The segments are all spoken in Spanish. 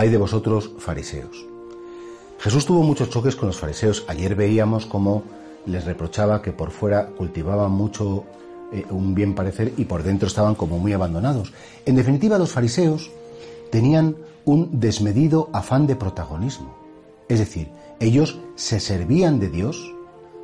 Hay de vosotros fariseos. Jesús tuvo muchos choques con los fariseos. Ayer veíamos cómo les reprochaba que por fuera cultivaban mucho eh, un bien parecer y por dentro estaban como muy abandonados. En definitiva, los fariseos tenían un desmedido afán de protagonismo. Es decir, ellos se servían de Dios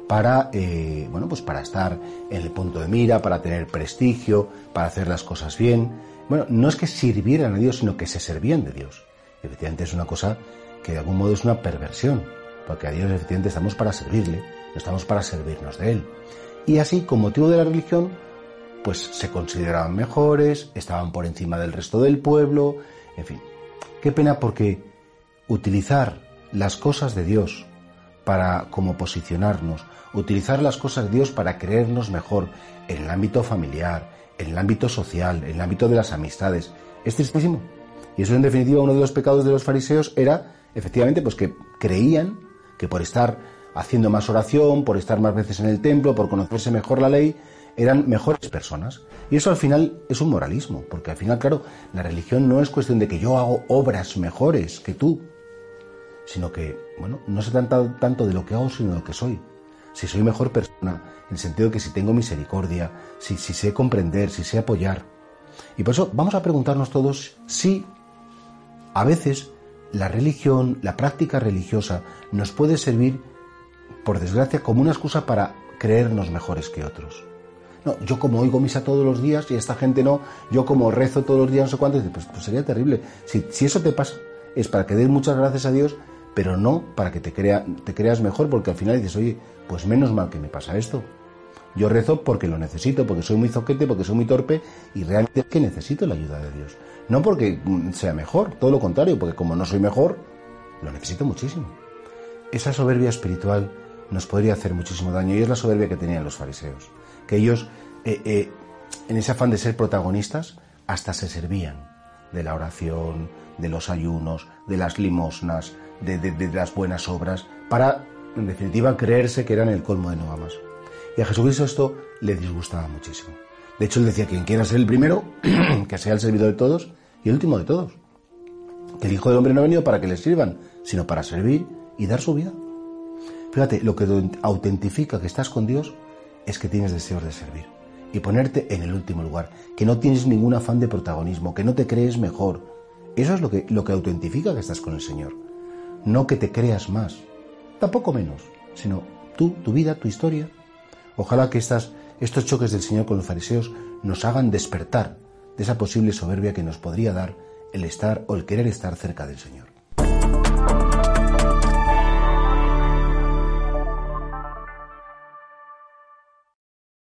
para, eh, bueno, pues para estar en el punto de mira, para tener prestigio, para hacer las cosas bien. Bueno, no es que sirvieran a Dios, sino que se servían de Dios. Efectivamente es una cosa que de algún modo es una perversión, porque a Dios efectivamente estamos para servirle, no estamos para servirnos de Él. Y así, con motivo de la religión, pues se consideraban mejores, estaban por encima del resto del pueblo, en fin. Qué pena porque utilizar las cosas de Dios para como posicionarnos, utilizar las cosas de Dios para creernos mejor en el ámbito familiar, en el ámbito social, en el ámbito de las amistades, es tristísimo. Y eso en definitiva uno de los pecados de los fariseos era efectivamente pues que creían que por estar haciendo más oración, por estar más veces en el templo, por conocerse mejor la ley, eran mejores personas. Y eso al final es un moralismo, porque al final, claro, la religión no es cuestión de que yo hago obras mejores que tú, sino que, bueno, no se trata tanto de lo que hago, sino de lo que soy. Si soy mejor persona, en el sentido de que si tengo misericordia, si, si sé comprender, si sé apoyar. Y por eso vamos a preguntarnos todos si a veces la religión, la práctica religiosa, nos puede servir, por desgracia, como una excusa para creernos mejores que otros. No, yo como oigo misa todos los días y esta gente no, yo como rezo todos los días, no sé cuánto, pues, pues sería terrible. Si, eso te pasa, es para que des muchas gracias a Dios, pero no para que te, te creas mejor, porque al final dices, oye, pues menos mal que me pasa esto. Yo rezo porque lo necesito, porque soy muy zoquete, porque soy muy torpe y realmente es que necesito la ayuda de Dios. No porque sea mejor, todo lo contrario, porque como no soy mejor, lo necesito muchísimo. Esa soberbia espiritual nos podría hacer muchísimo daño y es la soberbia que tenían los fariseos. Que ellos, eh, eh, en ese afán de ser protagonistas, hasta se servían de la oración, de los ayunos, de las limosnas, de, las buenas obras, para, en definitiva, creerse que eran el colmo de no. Y a Jesucristo esto le disgustaba muchísimo. De hecho, él decía, quien quiera ser el primero, que sea el servidor de todos y el último de todos. Que el Hijo del Hombre no ha venido para que le sirvan, sino para servir y dar su vida. Fíjate, lo que autentifica que estás con Dios es que tienes deseos de servir y ponerte en el último lugar, que no tienes ningún afán de protagonismo, que no te crees mejor. Eso es lo que, lo que autentifica que estás con el Señor. No que te creas más, tampoco menos, sino tú, tu vida, tu historia, Ojalá que estos choques del Señor con los fariseos nos hagan despertar de esa posible soberbia que nos podría dar el estar o el querer estar cerca del Señor.